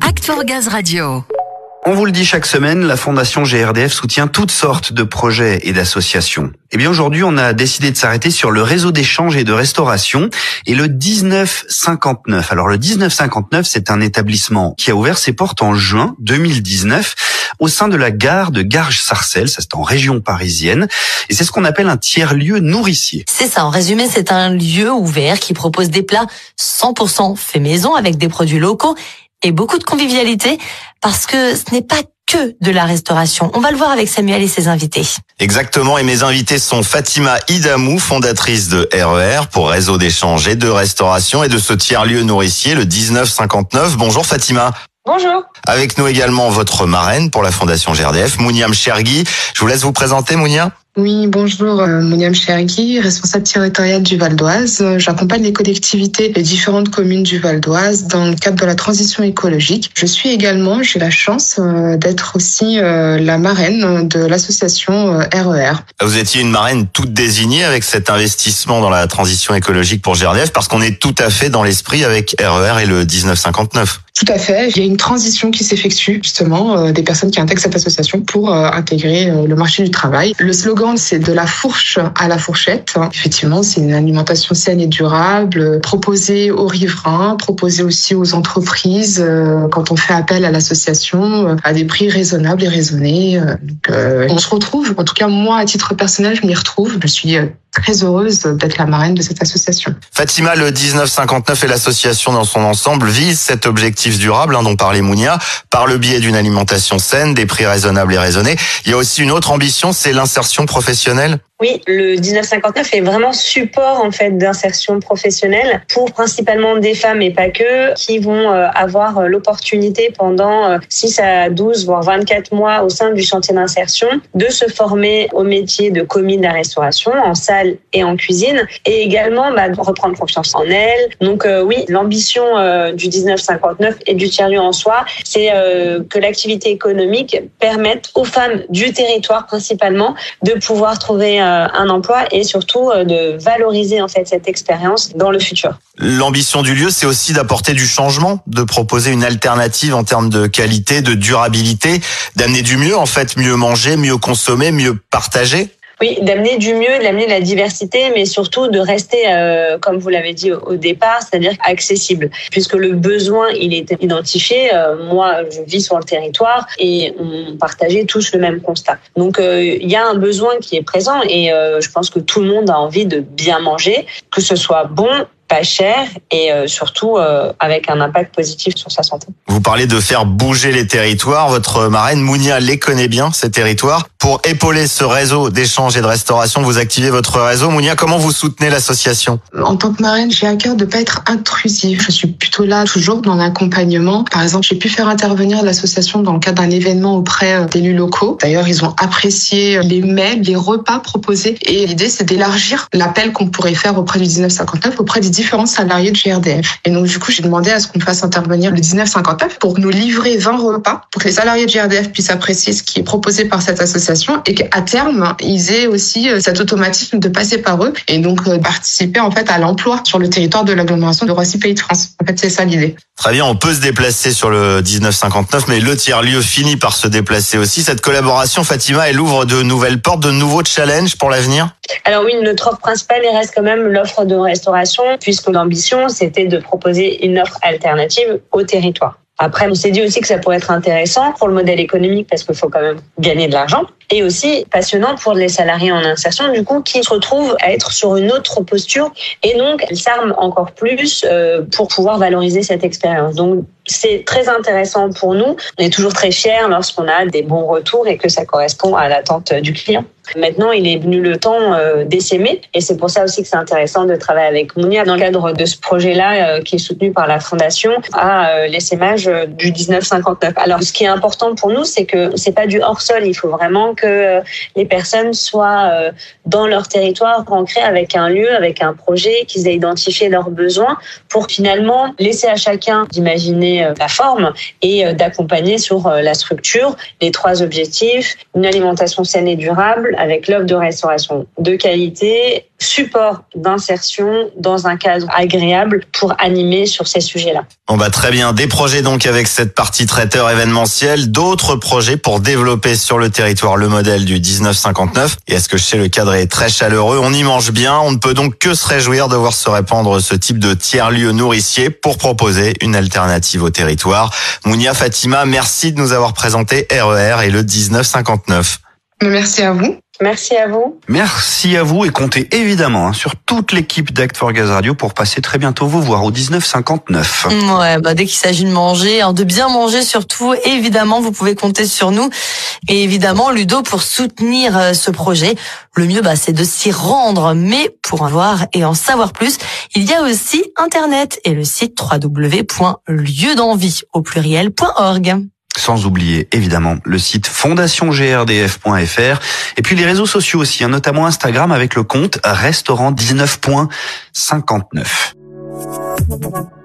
Act for Gaz Radio. On vous le dit chaque semaine, la Fondation GRDF soutient toutes sortes de projets et d'associations. Eh bien aujourd'hui, on a décidé de s'arrêter sur le réseau d'échange et de restauration et le 1959. Alors le 1959, c'est un établissement qui a ouvert ses portes en juin 2019 au sein de la gare de Garges-Sarcelles, ça c'est en région parisienne, et c'est ce qu'on appelle un tiers-lieu nourricier. C'est ça, en résumé, c'est un lieu ouvert qui propose des plats 100% fait maison avec des produits locaux et beaucoup de convivialité parce que ce n'est pas que de la restauration. On va le voir avec Samuel et ses invités. Exactement, et mes invités sont Fatima Idamou, fondatrice de RER pour réseau d'échange et de restauration et de ce tiers-lieu nourricier, le 1959. Bonjour Fatima. Bonjour. Avec nous également votre marraine pour la Fondation GRDF, Mouniam Chergui. Je vous laisse vous présenter, Mouniam. Oui, bonjour, euh, Moniam Chergui, responsable territoriale du Val d'Oise. J'accompagne les collectivités des différentes communes du Val d'Oise dans le cadre de la transition écologique. Je suis également, j'ai la chance euh, d'être aussi euh, la marraine de l'association RER. E Vous étiez une marraine toute désignée avec cet investissement dans la transition écologique pour GRDF parce qu'on est tout à fait dans l'esprit avec RER e et le 1959. Tout à fait. Il y a une transition qui s'effectue justement des personnes qui intègrent cette association pour intégrer le marché du travail. Le slogan c'est de la fourche à la fourchette. Effectivement, c'est une alimentation saine et durable, proposée aux riverains, proposée aussi aux entreprises euh, quand on fait appel à l'association euh, à des prix raisonnables et raisonnés. Euh, donc, on se retrouve, en tout cas moi à titre personnel, je m'y retrouve. Je suis très heureuse d'être la marraine de cette association. Fatima, le 1959 et l'association dans son ensemble visent cet objectif durable hein, dont parlait Mounia par le biais d'une alimentation saine, des prix raisonnables et raisonnés. Il y a aussi une autre ambition, c'est l'insertion professionnelle oui, le 1959 est vraiment support en fait d'insertion professionnelle pour principalement des femmes et pas que qui vont euh, avoir euh, l'opportunité pendant 6 euh, à 12 voire 24 mois au sein du chantier d'insertion de se former au métier de commis de la restauration en salle et en cuisine et également bah, reprendre confiance en elles. Donc oui, l'ambition du 1959 et du tiers-lieu en soi, c'est que l'activité économique permette aux femmes du territoire principalement de pouvoir trouver euh, un emploi et surtout euh, de valoriser en fait cette expérience dans le futur. L'ambition du lieu, c'est aussi d'apporter du changement, de proposer une alternative en termes de qualité, de durabilité, d'amener du mieux en fait, mieux manger, mieux consommer, mieux partager. Oui, d'amener du mieux, d'amener la diversité, mais surtout de rester, euh, comme vous l'avez dit au départ, c'est-à-dire accessible, puisque le besoin, il est identifié. Euh, moi, je vis sur le territoire et on partageait tous le même constat. Donc, euh, il y a un besoin qui est présent et je pense que tout le monde a envie de bien manger, que ce soit bon pas cher et euh, surtout euh, avec un impact positif sur sa santé. Vous parlez de faire bouger les territoires. Votre marraine Mounia les connaît bien, ces territoires. Pour épauler ce réseau d'échange et de restauration, vous activez votre réseau. Mounia, comment vous soutenez l'association? En tant que marraine, j'ai à cœur de pas être intrusive. Je suis plutôt là toujours dans l'accompagnement. Par exemple, j'ai pu faire intervenir l'association dans le cadre d'un événement auprès euh, d'élus locaux. D'ailleurs, ils ont apprécié les mails, les repas proposés. Et l'idée, c'est d'élargir l'appel qu'on pourrait faire auprès du 1959, auprès des différents salariés de GRDF. Et donc, du coup, j'ai demandé à ce qu'on fasse intervenir le 1959 pour nous livrer 20 repas pour que les salariés de GRDF puissent apprécier ce qui est proposé par cette association et qu'à terme, ils aient aussi euh, cet automatisme de passer par eux et donc euh, participer en fait à l'emploi sur le territoire de l'agglomération de Roissy Pays de France. En fait, c'est ça l'idée. Très bien, on peut se déplacer sur le 1959, mais le tiers-lieu finit par se déplacer aussi. Cette collaboration, Fatima, elle ouvre de nouvelles portes, de nouveaux challenges pour l'avenir? Alors oui, notre offre principale, reste quand même l'offre de restauration, puisque l'ambition, c'était de proposer une offre alternative au territoire. Après, on s'est dit aussi que ça pourrait être intéressant pour le modèle économique parce qu'il faut quand même gagner de l'argent et aussi passionnant pour les salariés en insertion du coup qui se retrouvent à être sur une autre posture et donc elles s'arment encore plus euh, pour pouvoir valoriser cette expérience. Donc c'est très intéressant pour nous. On est toujours très fiers lorsqu'on a des bons retours et que ça correspond à l'attente du client. Maintenant, il est venu le temps euh, d'essaimer et c'est pour ça aussi que c'est intéressant de travailler avec Mounia dans le cadre de ce projet-là euh, qui est soutenu par la Fondation à euh, l'essaimage du 1959. Alors, ce qui est important pour nous, c'est que c'est pas du hors-sol. Il faut vraiment que les personnes soient dans leur territoire, ancrées avec un lieu, avec un projet, qu'ils aient identifié leurs besoins pour finalement laisser à chacun d'imaginer la forme et d'accompagner sur la structure les trois objectifs, une alimentation saine et durable, avec l'offre de restauration de qualité, support d'insertion dans un cadre agréable pour animer sur ces sujets-là. On va très bien. Des projets donc avec cette partie traiteur événementiel, d'autres projets pour développer sur le territoire le modèle du 1959. Et est-ce que chez le cadre est très chaleureux? On y mange bien. On ne peut donc que se réjouir de voir se répandre ce type de tiers-lieu nourricier pour proposer une alternative au territoire. Mounia Fatima, merci de nous avoir présenté RER et le 1959. Merci à vous. Merci à vous. Merci à vous et comptez évidemment hein, sur toute l'équipe d'Act for Gaz Radio pour passer très bientôt vous voir au 1959. Ouais, bah dès qu'il s'agit de manger, hein, de bien manger surtout, évidemment, vous pouvez compter sur nous. Et évidemment, Ludo, pour soutenir euh, ce projet, le mieux, bah, c'est de s'y rendre. Mais pour en voir et en savoir plus, il y a aussi Internet et le site www.lieudenvie au pluriel.org. Sans oublier évidemment le site fondationgrdf.fr et puis les réseaux sociaux aussi, hein, notamment Instagram avec le compte restaurant 19.59.